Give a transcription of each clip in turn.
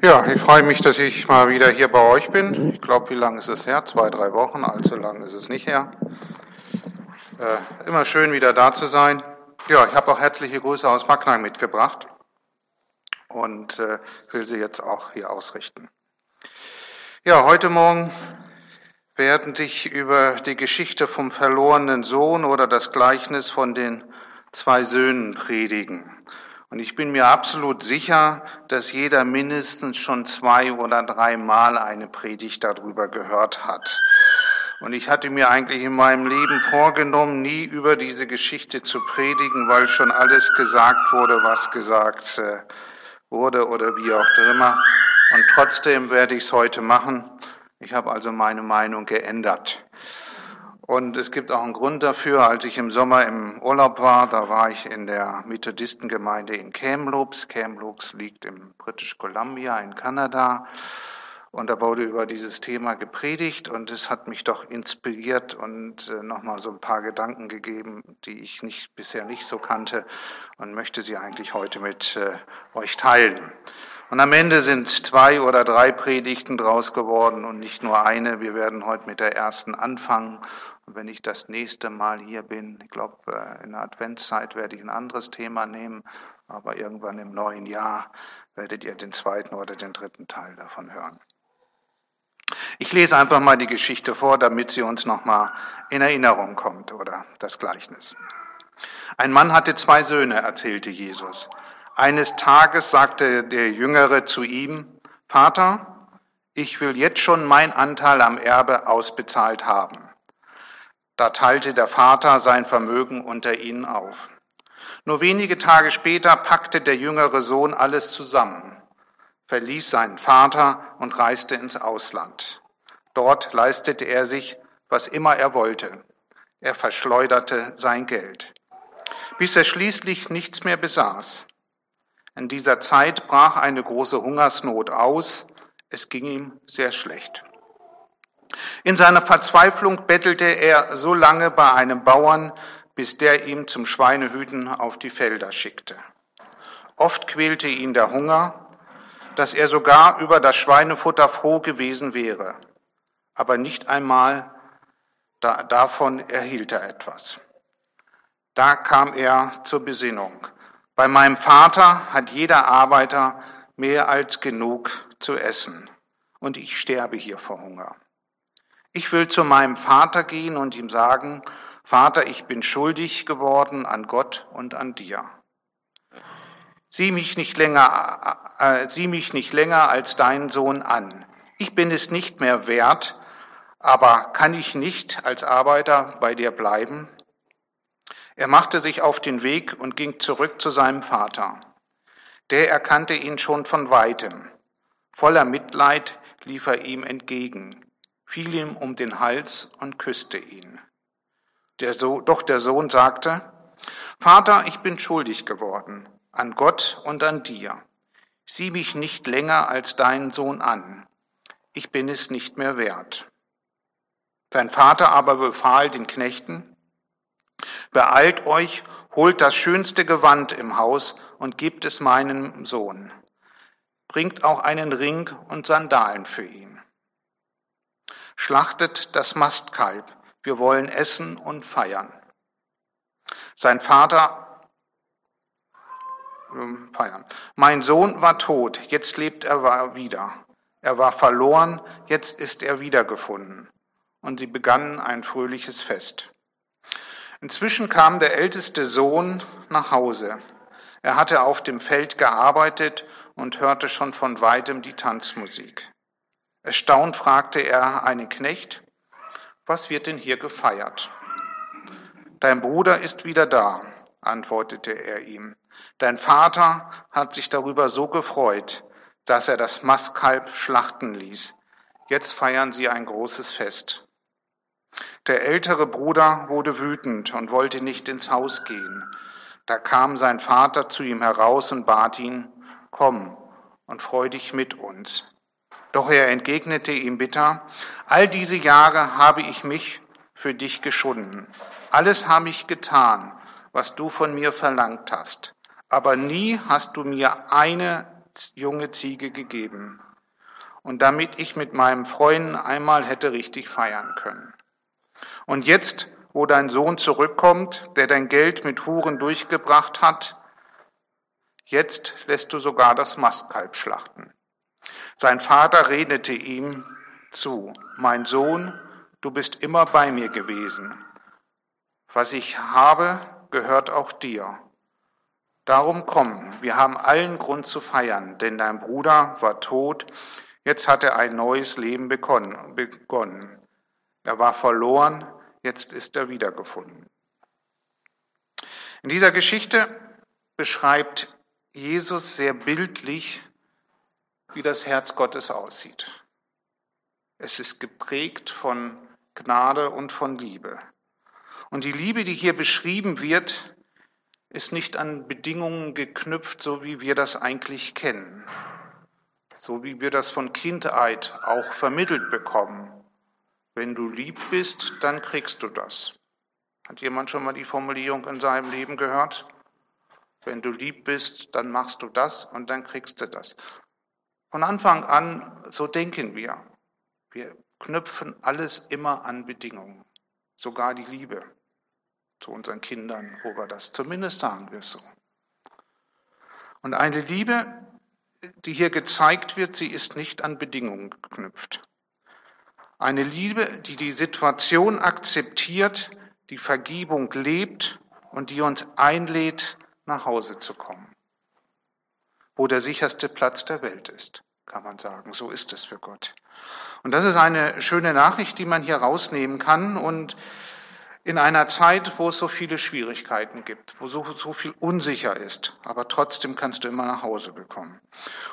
Ja, ich freue mich, dass ich mal wieder hier bei euch bin. Ich glaube, wie lange ist es her? Zwei, drei Wochen. Allzu lang ist es nicht her. Äh, immer schön, wieder da zu sein. Ja, ich habe auch herzliche Grüße aus Macknang mitgebracht und äh, will sie jetzt auch hier ausrichten. Ja, heute Morgen werden dich über die Geschichte vom verlorenen Sohn oder das Gleichnis von den zwei Söhnen predigen. Und ich bin mir absolut sicher, dass jeder mindestens schon zwei oder dreimal eine Predigt darüber gehört hat. Und ich hatte mir eigentlich in meinem Leben vorgenommen, nie über diese Geschichte zu predigen, weil schon alles gesagt wurde, was gesagt äh, wurde oder wie auch immer. Und trotzdem werde ich es heute machen. Ich habe also meine Meinung geändert. Und es gibt auch einen Grund dafür. Als ich im Sommer im Urlaub war, da war ich in der Methodistengemeinde in Kamloops. Kamloops liegt im British Columbia in Kanada. Und da wurde über dieses Thema gepredigt und es hat mich doch inspiriert und äh, nochmal so ein paar Gedanken gegeben, die ich nicht, bisher nicht so kannte und möchte sie eigentlich heute mit äh, euch teilen. Und am Ende sind zwei oder drei Predigten draus geworden und nicht nur eine. Wir werden heute mit der ersten anfangen. Und wenn ich das nächste Mal hier bin, ich glaube, äh, in der Adventszeit werde ich ein anderes Thema nehmen, aber irgendwann im neuen Jahr werdet ihr den zweiten oder den dritten Teil davon hören. Ich lese einfach mal die Geschichte vor, damit sie uns nochmal in Erinnerung kommt oder das Gleichnis. Ein Mann hatte zwei Söhne, erzählte Jesus. Eines Tages sagte der Jüngere zu ihm, Vater, ich will jetzt schon mein Anteil am Erbe ausbezahlt haben. Da teilte der Vater sein Vermögen unter ihnen auf. Nur wenige Tage später packte der jüngere Sohn alles zusammen, verließ seinen Vater und reiste ins Ausland. Dort leistete er sich, was immer er wollte. Er verschleuderte sein Geld, bis er schließlich nichts mehr besaß. In dieser Zeit brach eine große Hungersnot aus. Es ging ihm sehr schlecht. In seiner Verzweiflung bettelte er so lange bei einem Bauern, bis der ihm zum Schweinehüten auf die Felder schickte. Oft quälte ihn der Hunger, dass er sogar über das Schweinefutter froh gewesen wäre. Aber nicht einmal da, davon erhielt er etwas. Da kam er zur Besinnung. Bei meinem Vater hat jeder Arbeiter mehr als genug zu essen und ich sterbe hier vor Hunger. Ich will zu meinem Vater gehen und ihm sagen, Vater, ich bin schuldig geworden an Gott und an dir. Sieh mich nicht länger, äh, sieh mich nicht länger als deinen Sohn an. Ich bin es nicht mehr wert, aber kann ich nicht als Arbeiter bei dir bleiben? Er machte sich auf den Weg und ging zurück zu seinem Vater. Der erkannte ihn schon von weitem. Voller Mitleid lief er ihm entgegen, fiel ihm um den Hals und küsste ihn. Der so doch der Sohn sagte, Vater, ich bin schuldig geworden, an Gott und an dir. Sieh mich nicht länger als deinen Sohn an. Ich bin es nicht mehr wert. Sein Vater aber befahl den Knechten, Beeilt euch, holt das schönste Gewand im Haus und gebt es meinem Sohn. Bringt auch einen Ring und Sandalen für ihn. Schlachtet das Mastkalb, wir wollen essen und feiern. Sein Vater ähm, feiern. Mein Sohn war tot, jetzt lebt er wieder. Er war verloren, jetzt ist er wiedergefunden. Und sie begannen ein fröhliches Fest. Inzwischen kam der älteste Sohn nach Hause. Er hatte auf dem Feld gearbeitet und hörte schon von weitem die Tanzmusik. Erstaunt fragte er einen Knecht, was wird denn hier gefeiert? Dein Bruder ist wieder da, antwortete er ihm. Dein Vater hat sich darüber so gefreut, dass er das Mastkalb schlachten ließ. Jetzt feiern sie ein großes Fest. Der ältere Bruder wurde wütend und wollte nicht ins Haus gehen. Da kam sein Vater zu ihm heraus und bat ihn, komm und freu dich mit uns. Doch er entgegnete ihm bitter, all diese Jahre habe ich mich für dich geschunden. Alles habe ich getan, was du von mir verlangt hast. Aber nie hast du mir eine junge Ziege gegeben. Und damit ich mit meinem Freund einmal hätte richtig feiern können. Und jetzt, wo dein Sohn zurückkommt, der dein Geld mit Huren durchgebracht hat, jetzt lässt du sogar das Mastkalb schlachten. Sein Vater redete ihm zu, mein Sohn, du bist immer bei mir gewesen. Was ich habe, gehört auch dir. Darum komm, wir haben allen Grund zu feiern, denn dein Bruder war tot, jetzt hat er ein neues Leben begonnen. Er war verloren, jetzt ist er wiedergefunden. In dieser Geschichte beschreibt Jesus sehr bildlich, wie das Herz Gottes aussieht. Es ist geprägt von Gnade und von Liebe. Und die Liebe, die hier beschrieben wird, ist nicht an Bedingungen geknüpft, so wie wir das eigentlich kennen, so wie wir das von Kindheit auch vermittelt bekommen. Wenn du lieb bist, dann kriegst du das. Hat jemand schon mal die Formulierung in seinem Leben gehört? Wenn du lieb bist, dann machst du das und dann kriegst du das. Von Anfang an, so denken wir. Wir knüpfen alles immer an Bedingungen, sogar die Liebe zu unseren Kindern, wo wir das zumindest sagen wir so. Und eine Liebe, die hier gezeigt wird, sie ist nicht an Bedingungen geknüpft. Eine Liebe, die die Situation akzeptiert, die Vergebung lebt und die uns einlädt, nach Hause zu kommen. Wo der sicherste Platz der Welt ist, kann man sagen. So ist es für Gott. Und das ist eine schöne Nachricht, die man hier rausnehmen kann. Und in einer Zeit, wo es so viele Schwierigkeiten gibt, wo so, so viel unsicher ist, aber trotzdem kannst du immer nach Hause bekommen.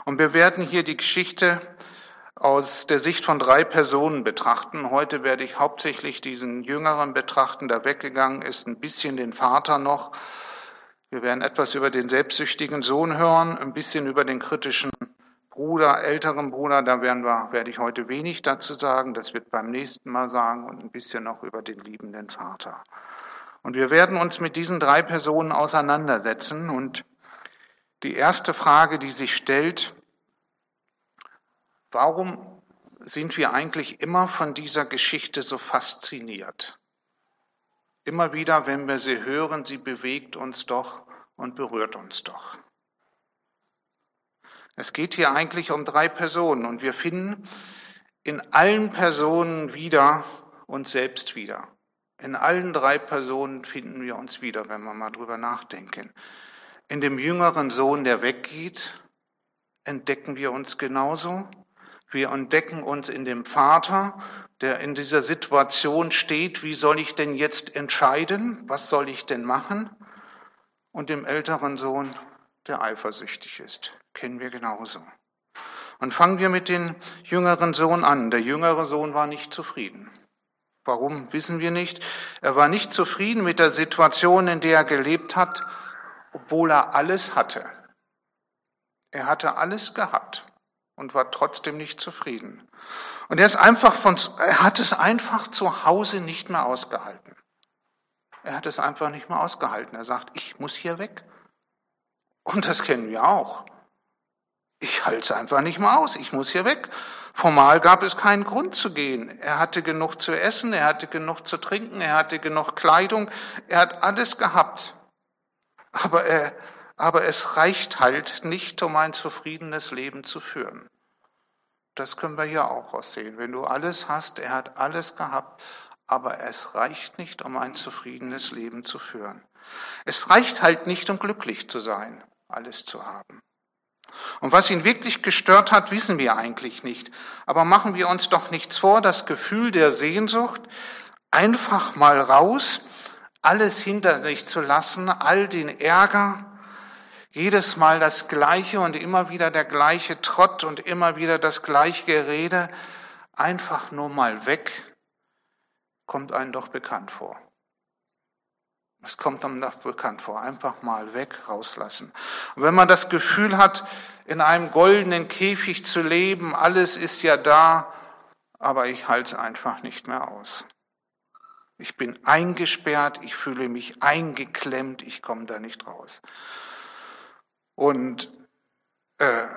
Und wir werden hier die Geschichte aus der Sicht von drei Personen betrachten. Heute werde ich hauptsächlich diesen Jüngeren betrachten, der weggegangen ist, ein bisschen den Vater noch. Wir werden etwas über den selbstsüchtigen Sohn hören, ein bisschen über den kritischen Bruder, älteren Bruder, da werden wir, werde ich heute wenig dazu sagen, das wird beim nächsten Mal sagen und ein bisschen noch über den liebenden Vater. Und wir werden uns mit diesen drei Personen auseinandersetzen und die erste Frage, die sich stellt, warum sind wir eigentlich immer von dieser Geschichte so fasziniert? Immer wieder, wenn wir sie hören, sie bewegt uns doch und berührt uns doch. Es geht hier eigentlich um drei Personen und wir finden in allen Personen wieder uns selbst wieder. In allen drei Personen finden wir uns wieder, wenn wir mal drüber nachdenken. In dem jüngeren Sohn, der weggeht, entdecken wir uns genauso. Wir entdecken uns in dem Vater, der in dieser Situation steht, wie soll ich denn jetzt entscheiden? Was soll ich denn machen? Und dem älteren Sohn, der eifersüchtig ist kennen wir genauso. Und fangen wir mit dem jüngeren Sohn an. Der jüngere Sohn war nicht zufrieden. Warum, wissen wir nicht. Er war nicht zufrieden mit der Situation, in der er gelebt hat, obwohl er alles hatte. Er hatte alles gehabt und war trotzdem nicht zufrieden. Und er ist einfach von, er hat es einfach zu Hause nicht mehr ausgehalten. Er hat es einfach nicht mehr ausgehalten. Er sagt, ich muss hier weg. Und das kennen wir auch. Ich halte es einfach nicht mehr aus, ich muss hier weg. Formal gab es keinen Grund zu gehen. Er hatte genug zu essen, er hatte genug zu trinken, er hatte genug Kleidung, er hat alles gehabt. Aber, er, aber es reicht halt nicht, um ein zufriedenes Leben zu führen. Das können wir hier auch aussehen. Wenn du alles hast, er hat alles gehabt, aber es reicht nicht, um ein zufriedenes Leben zu führen. Es reicht halt nicht, um glücklich zu sein, alles zu haben. Und was ihn wirklich gestört hat, wissen wir eigentlich nicht. Aber machen wir uns doch nichts vor, das Gefühl der Sehnsucht, einfach mal raus, alles hinter sich zu lassen, all den Ärger, jedes Mal das Gleiche und immer wieder der gleiche Trott und immer wieder das gleiche Gerede, einfach nur mal weg, kommt einem doch bekannt vor. Es kommt einem doch bekannt vor. Einfach mal weg, rauslassen. Und wenn man das Gefühl hat, in einem goldenen Käfig zu leben, alles ist ja da, aber ich halte es einfach nicht mehr aus. Ich bin eingesperrt, ich fühle mich eingeklemmt, ich komme da nicht raus. Und Äh,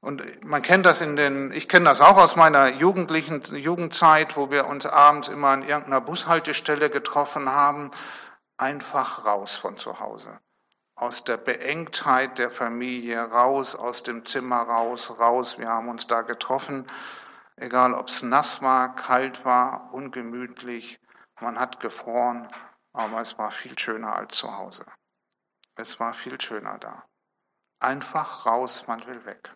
und man kennt das in den, ich kenne das auch aus meiner jugendlichen Jugendzeit, wo wir uns abends immer an irgendeiner Bushaltestelle getroffen haben, einfach raus von zu Hause. Aus der Beengtheit der Familie raus, aus dem Zimmer raus, raus. Wir haben uns da getroffen, egal ob es nass war, kalt war, ungemütlich, man hat gefroren, aber es war viel schöner als zu Hause. Es war viel schöner da. Einfach raus, man will weg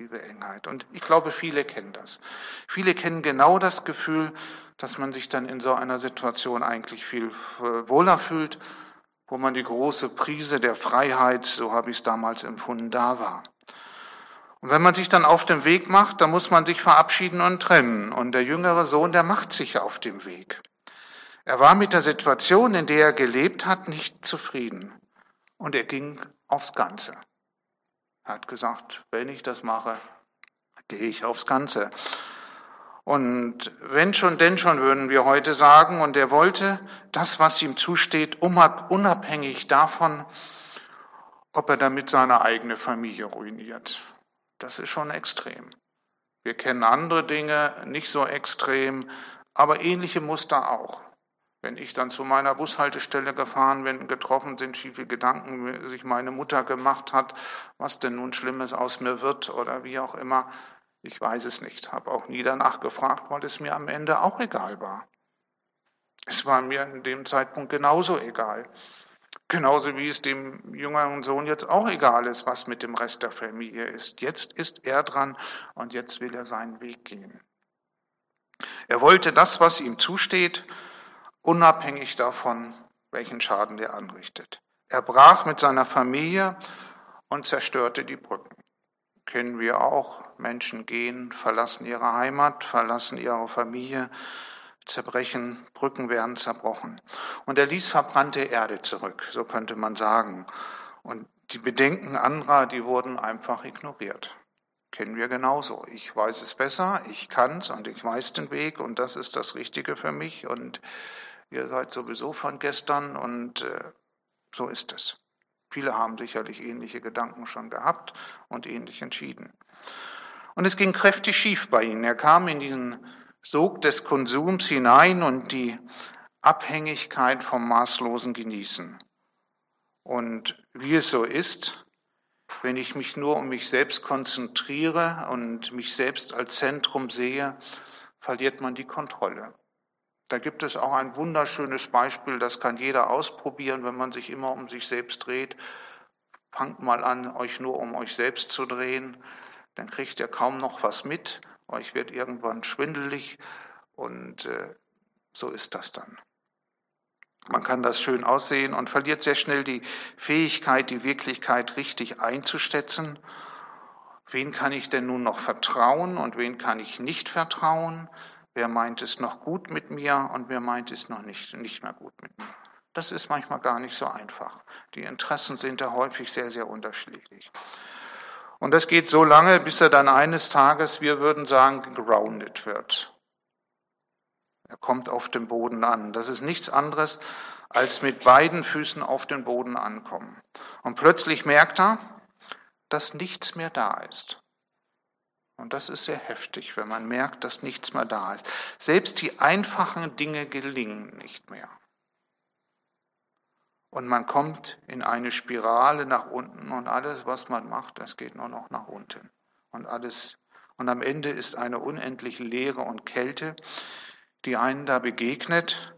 diese Engheit. Und ich glaube, viele kennen das. Viele kennen genau das Gefühl, dass man sich dann in so einer Situation eigentlich viel äh, wohler fühlt, wo man die große Prise der Freiheit, so habe ich es damals empfunden, da war. Und wenn man sich dann auf den Weg macht, dann muss man sich verabschieden und trennen. Und der jüngere Sohn, der macht sich auf dem Weg. Er war mit der Situation, in der er gelebt hat, nicht zufrieden. Und er ging aufs Ganze. Er hat gesagt, wenn ich das mache, gehe ich aufs Ganze. Und wenn schon, denn schon, würden wir heute sagen, und er wollte das, was ihm zusteht, unabhängig davon, ob er damit seine eigene Familie ruiniert. Das ist schon extrem. Wir kennen andere Dinge, nicht so extrem, aber ähnliche Muster auch. Wenn ich dann zu meiner Bushaltestelle gefahren bin, getroffen sind, wie viele Gedanken sich meine Mutter gemacht hat, was denn nun Schlimmes aus mir wird oder wie auch immer, ich weiß es nicht. Habe auch nie danach gefragt, weil es mir am Ende auch egal war. Es war mir in dem Zeitpunkt genauso egal. Genauso wie es dem jüngeren Sohn jetzt auch egal ist, was mit dem Rest der Familie ist. Jetzt ist er dran und jetzt will er seinen Weg gehen. Er wollte das, was ihm zusteht, unabhängig davon, welchen Schaden er anrichtet. Er brach mit seiner Familie und zerstörte die Brücken. Kennen wir auch. Menschen gehen, verlassen ihre Heimat, verlassen ihre Familie, zerbrechen, Brücken werden zerbrochen. Und er ließ verbrannte Erde zurück, so könnte man sagen. Und die Bedenken anderer, die wurden einfach ignoriert. Kennen wir genauso. Ich weiß es besser, ich kann es und ich weiß den Weg und das ist das Richtige für mich und ihr seid sowieso von gestern und äh, so ist es. Viele haben sicherlich ähnliche Gedanken schon gehabt und ähnlich entschieden. Und es ging kräftig schief bei ihnen. Er kam in diesen Sog des Konsums hinein und die Abhängigkeit vom maßlosen Genießen. Und wie es so ist, wenn ich mich nur um mich selbst konzentriere und mich selbst als Zentrum sehe, verliert man die Kontrolle. Da gibt es auch ein wunderschönes Beispiel, das kann jeder ausprobieren, wenn man sich immer um sich selbst dreht. Fangt mal an, euch nur um euch selbst zu drehen, dann kriegt ihr kaum noch was mit, euch wird irgendwann schwindelig und äh, so ist das dann. Man kann das schön aussehen und verliert sehr schnell die Fähigkeit, die Wirklichkeit richtig einzuschätzen. Wen kann ich denn nun noch vertrauen und wen kann ich nicht vertrauen? Wer meint es noch gut mit mir und wer meint es noch nicht, nicht mehr gut mit mir? Das ist manchmal gar nicht so einfach. Die Interessen sind da häufig sehr, sehr unterschiedlich. Und das geht so lange, bis er dann eines Tages, wir würden sagen, grounded wird. Er kommt auf den Boden an. Das ist nichts anderes, als mit beiden Füßen auf den Boden ankommen. Und plötzlich merkt er, dass nichts mehr da ist. Und das ist sehr heftig, wenn man merkt, dass nichts mehr da ist. Selbst die einfachen Dinge gelingen nicht mehr. Und man kommt in eine Spirale nach unten und alles, was man macht, das geht nur noch nach unten. Und alles, und am Ende ist eine unendliche Leere und Kälte, die einen da begegnet.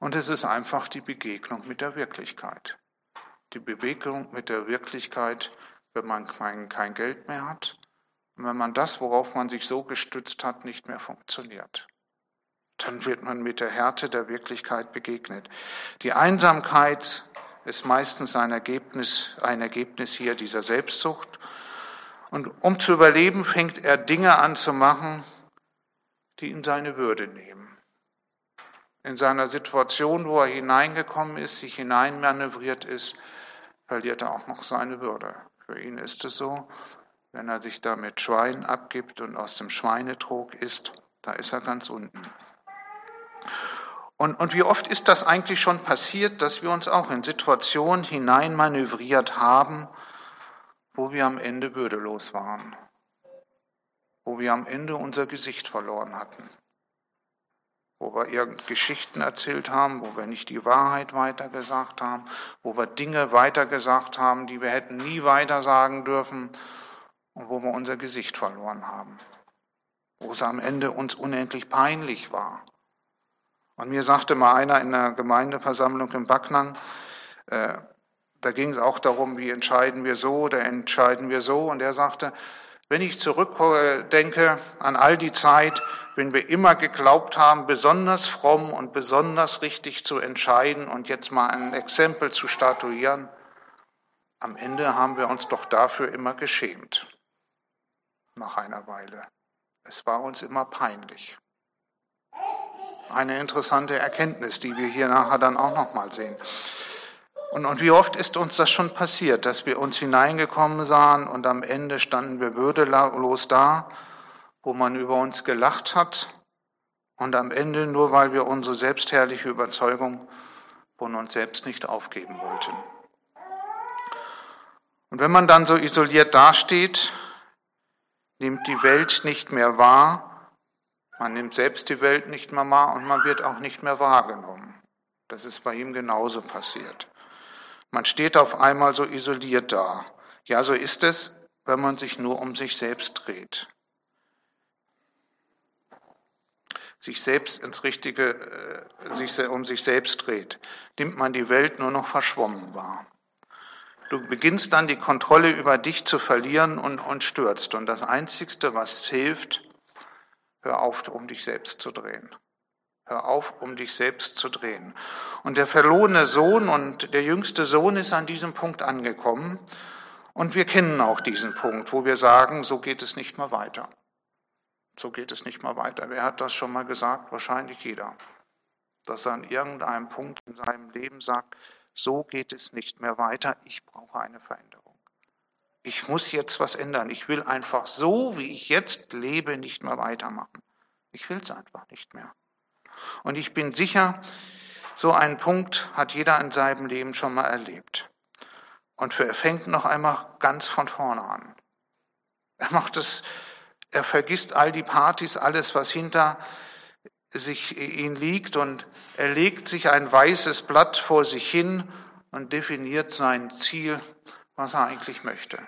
Und es ist einfach die Begegnung mit der Wirklichkeit. Die Begegnung mit der Wirklichkeit, wenn man kein, kein Geld mehr hat, und wenn man das, worauf man sich so gestützt hat, nicht mehr funktioniert, dann wird man mit der Härte der Wirklichkeit begegnet. Die Einsamkeit ist meistens ein Ergebnis, ein Ergebnis hier dieser Selbstsucht. Und um zu überleben, fängt er Dinge an zu machen, die ihn seine Würde nehmen. In seiner Situation, wo er hineingekommen ist, sich hineinmanövriert ist, verliert er auch noch seine Würde. Für ihn ist es so, wenn er sich da mit Schwein abgibt und aus dem Schweinetrog isst, da ist er ganz unten. Und, und wie oft ist das eigentlich schon passiert, dass wir uns auch in Situationen hineinmanövriert haben, wo wir am Ende würdelos waren, wo wir am Ende unser Gesicht verloren hatten, wo wir irgend Geschichten erzählt haben, wo wir nicht die Wahrheit weitergesagt haben, wo wir Dinge weitergesagt haben, die wir hätten nie weitersagen dürfen und wo wir unser Gesicht verloren haben, wo es am Ende uns unendlich peinlich war. Und mir sagte mal einer in der Gemeindeversammlung in Backnang, äh, da ging es auch darum, wie entscheiden wir so oder entscheiden wir so. Und er sagte, wenn ich zurückdenke an all die Zeit, wenn wir immer geglaubt haben, besonders fromm und besonders richtig zu entscheiden und jetzt mal ein Exempel zu statuieren, am Ende haben wir uns doch dafür immer geschämt. Nach einer Weile. Es war uns immer peinlich. Eine interessante Erkenntnis, die wir hier nachher dann auch noch mal sehen. Und, und wie oft ist uns das schon passiert, dass wir uns hineingekommen sahen und am Ende standen wir würdelos da, wo man über uns gelacht hat und am Ende nur weil wir unsere selbstherrliche Überzeugung von uns selbst nicht aufgeben wollten. Und wenn man dann so isoliert dasteht, nimmt die Welt nicht mehr wahr, man nimmt selbst die Welt nicht mehr wahr und man wird auch nicht mehr wahrgenommen. Das ist bei ihm genauso passiert. Man steht auf einmal so isoliert da. Ja, so ist es, wenn man sich nur um sich selbst dreht. Sich selbst ins Richtige, äh, sich um sich selbst dreht, nimmt man die Welt nur noch verschwommen wahr. Du beginnst dann die Kontrolle über dich zu verlieren und, und stürzt. Und das Einzigste, was hilft, hör auf, um dich selbst zu drehen. Hör auf, um dich selbst zu drehen. Und der verlorene Sohn und der jüngste Sohn ist an diesem Punkt angekommen. Und wir kennen auch diesen Punkt, wo wir sagen, so geht es nicht mehr weiter. So geht es nicht mehr weiter. Wer hat das schon mal gesagt? Wahrscheinlich jeder. Dass er an irgendeinem Punkt in seinem Leben sagt, so geht es nicht mehr weiter, ich brauche eine Veränderung. Ich muss jetzt was ändern. Ich will einfach so, wie ich jetzt lebe, nicht mehr weitermachen. Ich will es einfach nicht mehr. Und ich bin sicher, so einen Punkt hat jeder in seinem Leben schon mal erlebt. Und er fängt noch einmal ganz von vorne an. Er macht es, er vergisst all die Partys, alles, was hinter sich ihn liegt und er legt sich ein weißes Blatt vor sich hin und definiert sein Ziel, was er eigentlich möchte.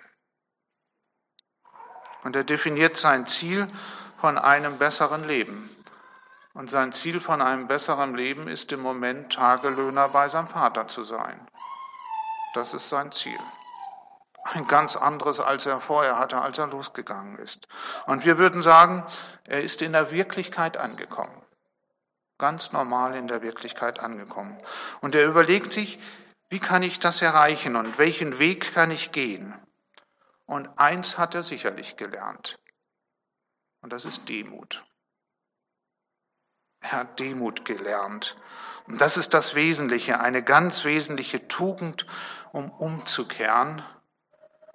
Und er definiert sein Ziel von einem besseren Leben. Und sein Ziel von einem besseren Leben ist im Moment Tagelöhner bei seinem Vater zu sein. Das ist sein Ziel. Ein ganz anderes, als er vorher hatte, als er losgegangen ist. Und wir würden sagen, er ist in der Wirklichkeit angekommen. Ganz normal in der Wirklichkeit angekommen. Und er überlegt sich, wie kann ich das erreichen und welchen Weg kann ich gehen? Und eins hat er sicherlich gelernt. Und das ist Demut. Er hat Demut gelernt. Und das ist das Wesentliche, eine ganz wesentliche Tugend, um umzukehren,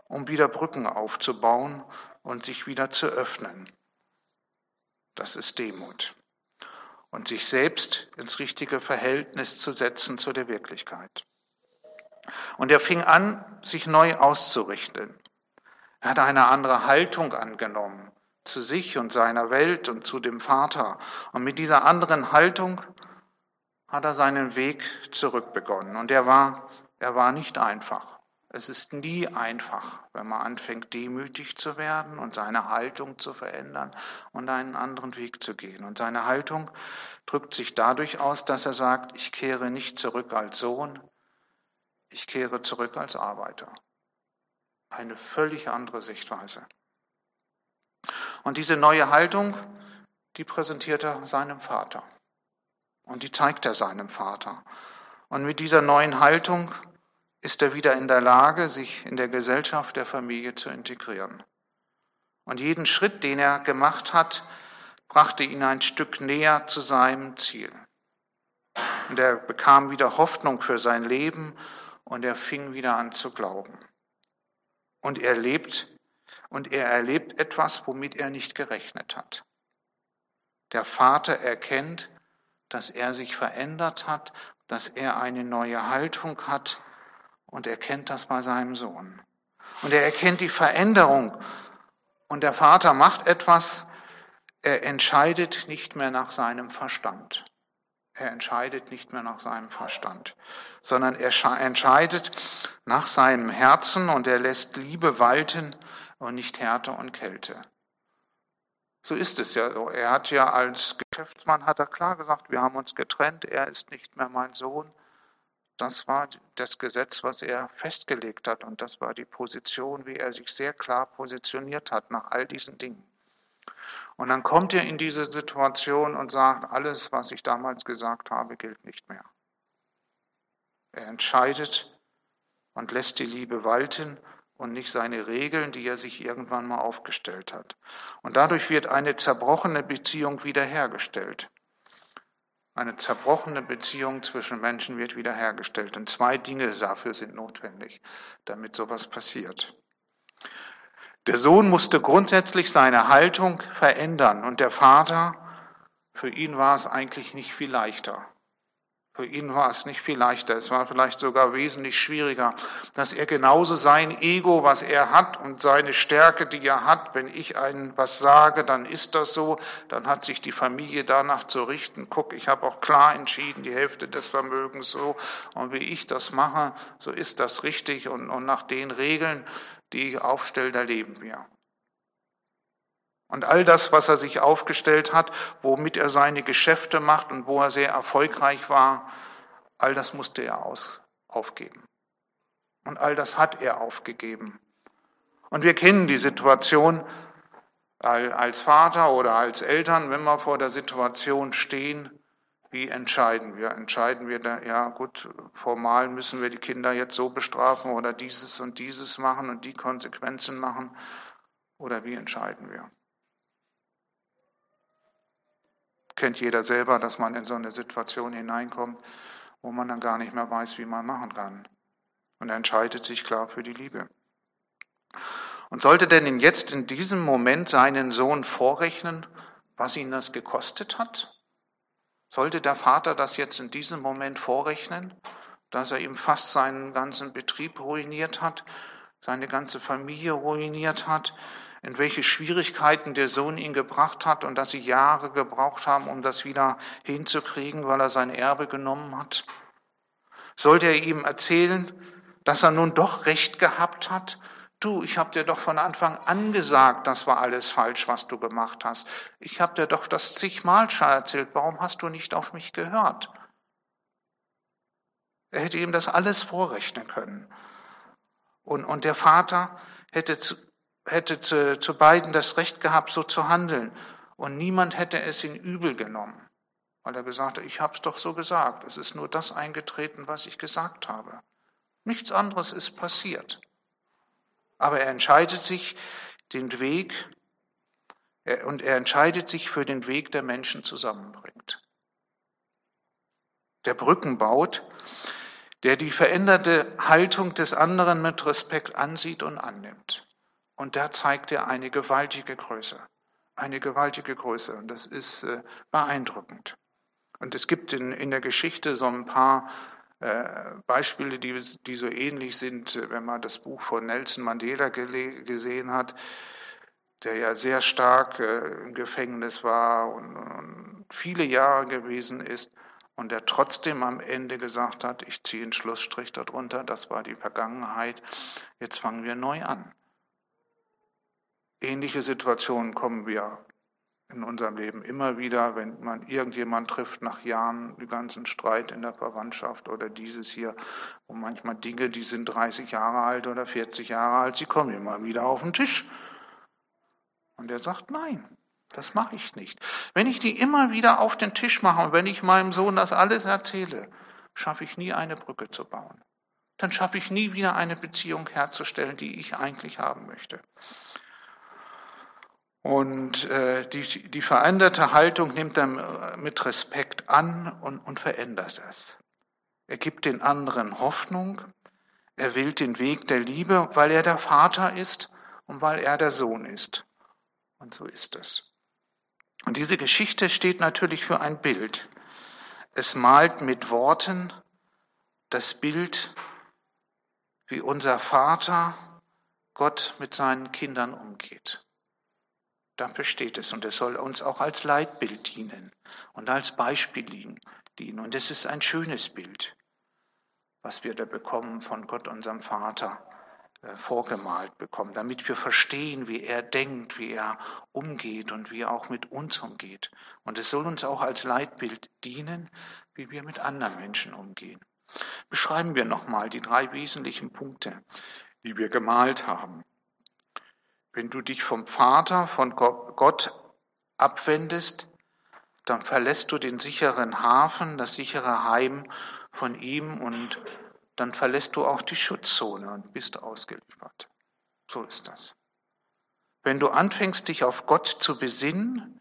um wieder Brücken aufzubauen und sich wieder zu öffnen. Das ist Demut. Und sich selbst ins richtige Verhältnis zu setzen zu der Wirklichkeit. Und er fing an, sich neu auszurichten. Er hat eine andere Haltung angenommen zu sich und seiner Welt und zu dem Vater. Und mit dieser anderen Haltung hat er seinen Weg zurückbegonnen. Und er war, er war nicht einfach. Es ist nie einfach, wenn man anfängt, demütig zu werden und seine Haltung zu verändern und einen anderen Weg zu gehen. Und seine Haltung drückt sich dadurch aus, dass er sagt, ich kehre nicht zurück als Sohn, ich kehre zurück als Arbeiter. Eine völlig andere Sichtweise. Und diese neue Haltung, die präsentiert er seinem Vater. Und die zeigt er seinem Vater. Und mit dieser neuen Haltung ist er wieder in der Lage, sich in der Gesellschaft der Familie zu integrieren. Und jeden Schritt, den er gemacht hat, brachte ihn ein Stück näher zu seinem Ziel. Und er bekam wieder Hoffnung für sein Leben und er fing wieder an zu glauben. Und er lebt und er erlebt etwas, womit er nicht gerechnet hat. Der Vater erkennt, dass er sich verändert hat, dass er eine neue Haltung hat und erkennt das bei seinem Sohn. Und er erkennt die Veränderung. Und der Vater macht etwas, er entscheidet nicht mehr nach seinem Verstand. Er entscheidet nicht mehr nach seinem Verstand, sondern er entscheidet nach seinem Herzen und er lässt Liebe walten und nicht Härte und Kälte. So ist es ja so. Er hat ja als Geschäftsmann, hat er klar gesagt, wir haben uns getrennt, er ist nicht mehr mein Sohn. Das war das Gesetz, was er festgelegt hat und das war die Position, wie er sich sehr klar positioniert hat nach all diesen Dingen. Und dann kommt er in diese Situation und sagt, alles, was ich damals gesagt habe, gilt nicht mehr. Er entscheidet und lässt die Liebe walten und nicht seine Regeln, die er sich irgendwann mal aufgestellt hat. Und dadurch wird eine zerbrochene Beziehung wiederhergestellt. Eine zerbrochene Beziehung zwischen Menschen wird wiederhergestellt. Und zwei Dinge dafür sind notwendig, damit sowas passiert. Der Sohn musste grundsätzlich seine Haltung verändern und der Vater, für ihn war es eigentlich nicht viel leichter. Für ihn war es nicht viel leichter, es war vielleicht sogar wesentlich schwieriger, dass er genauso sein Ego, was er hat und seine Stärke, die er hat, wenn ich einen was sage, dann ist das so, dann hat sich die Familie danach zu richten. Guck, ich habe auch klar entschieden, die Hälfte des Vermögens so und wie ich das mache, so ist das richtig und, und nach den Regeln, die ich aufstelle, da leben wir. Und all das, was er sich aufgestellt hat, womit er seine Geschäfte macht und wo er sehr erfolgreich war, all das musste er aus, aufgeben. Und all das hat er aufgegeben. Und wir kennen die Situation als Vater oder als Eltern, wenn wir vor der Situation stehen, wie entscheiden wir? Entscheiden wir da, ja gut, formal müssen wir die Kinder jetzt so bestrafen oder dieses und dieses machen und die Konsequenzen machen? Oder wie entscheiden wir? Kennt jeder selber, dass man in so eine Situation hineinkommt, wo man dann gar nicht mehr weiß, wie man machen kann. Und er entscheidet sich klar für die Liebe. Und sollte denn jetzt in diesem Moment seinen Sohn vorrechnen, was ihn das gekostet hat? Sollte der Vater das jetzt in diesem Moment vorrechnen, dass er ihm fast seinen ganzen Betrieb ruiniert hat, seine ganze Familie ruiniert hat, in welche Schwierigkeiten der Sohn ihn gebracht hat und dass sie Jahre gebraucht haben, um das wieder hinzukriegen, weil er sein Erbe genommen hat? Sollte er ihm erzählen, dass er nun doch recht gehabt hat? Du, ich habe dir doch von Anfang an gesagt, das war alles falsch, was du gemacht hast. Ich habe dir doch das zigmal schon erzählt. Warum hast du nicht auf mich gehört? Er hätte ihm das alles vorrechnen können. Und, und der Vater hätte hätte zu, zu beiden das Recht gehabt, so zu handeln. Und niemand hätte es in übel genommen, weil er gesagt hat, ich habe es doch so gesagt. Es ist nur das eingetreten, was ich gesagt habe. Nichts anderes ist passiert. Aber er entscheidet sich den Weg und er entscheidet sich für den Weg, der Menschen zusammenbringt. Der Brücken baut, der die veränderte Haltung des anderen mit Respekt ansieht und annimmt. Und da zeigt er eine gewaltige Größe. Eine gewaltige Größe. Und das ist äh, beeindruckend. Und es gibt in, in der Geschichte so ein paar äh, Beispiele, die, die so ähnlich sind, wenn man das Buch von Nelson Mandela gesehen hat, der ja sehr stark äh, im Gefängnis war und, und viele Jahre gewesen ist und der trotzdem am Ende gesagt hat, ich ziehe einen Schlussstrich darunter, das war die Vergangenheit, jetzt fangen wir neu an. Ähnliche Situationen kommen wir in unserem Leben immer wieder, wenn man irgendjemand trifft nach Jahren, die ganzen Streit in der Verwandtschaft oder dieses hier, wo manchmal Dinge, die sind 30 Jahre alt oder 40 Jahre alt, sie kommen immer wieder auf den Tisch. Und er sagt, nein, das mache ich nicht. Wenn ich die immer wieder auf den Tisch mache und wenn ich meinem Sohn das alles erzähle, schaffe ich nie eine Brücke zu bauen. Dann schaffe ich nie wieder eine Beziehung herzustellen, die ich eigentlich haben möchte. Und äh, die, die veränderte Haltung nimmt er mit Respekt an und, und verändert es. Er gibt den anderen Hoffnung, er wählt den Weg der Liebe, weil er der Vater ist und weil er der Sohn ist. Und so ist es. Und diese Geschichte steht natürlich für ein Bild. Es malt mit Worten das Bild, wie unser Vater Gott mit seinen Kindern umgeht. Dafür steht es und es soll uns auch als Leitbild dienen und als Beispiel dienen. Und es ist ein schönes Bild, was wir da bekommen von Gott, unserem Vater, äh, vorgemalt bekommen, damit wir verstehen, wie er denkt, wie er umgeht und wie er auch mit uns umgeht. Und es soll uns auch als Leitbild dienen, wie wir mit anderen Menschen umgehen. Beschreiben wir nochmal die drei wesentlichen Punkte, die wir gemalt haben. Wenn du dich vom Vater, von Gott abwendest, dann verlässt du den sicheren Hafen, das sichere Heim von ihm und dann verlässt du auch die Schutzzone und bist ausgeliefert. So ist das. Wenn du anfängst, dich auf Gott zu besinnen,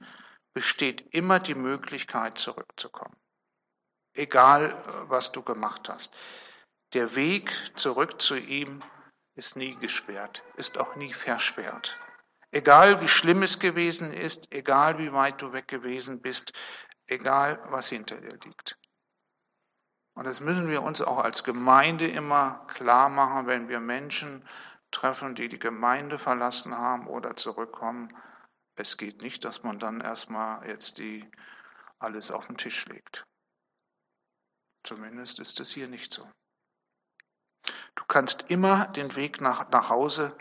besteht immer die Möglichkeit, zurückzukommen. Egal, was du gemacht hast. Der Weg zurück zu ihm ist nie gesperrt, ist auch nie versperrt. Egal wie schlimm es gewesen ist, egal wie weit du weg gewesen bist, egal was hinter dir liegt. Und das müssen wir uns auch als Gemeinde immer klar machen, wenn wir Menschen treffen, die die Gemeinde verlassen haben oder zurückkommen. Es geht nicht, dass man dann erstmal jetzt die alles auf den Tisch legt. Zumindest ist es hier nicht so. Kannst immer den Weg nach, nach Hause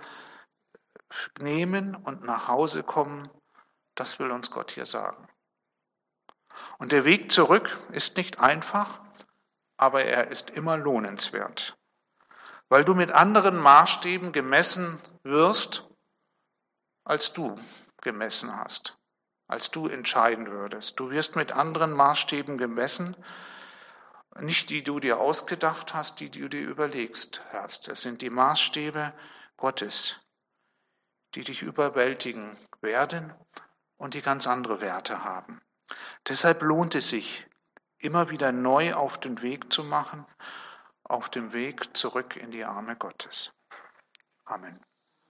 nehmen und nach Hause kommen. Das will uns Gott hier sagen. Und der Weg zurück ist nicht einfach, aber er ist immer lohnenswert, weil du mit anderen Maßstäben gemessen wirst, als du gemessen hast, als du entscheiden würdest. Du wirst mit anderen Maßstäben gemessen, nicht die du dir ausgedacht hast, die du dir überlegst hast. Es sind die Maßstäbe Gottes, die dich überwältigen werden und die ganz andere Werte haben. Deshalb lohnt es sich, immer wieder neu auf den Weg zu machen, auf dem Weg zurück in die Arme Gottes. Amen.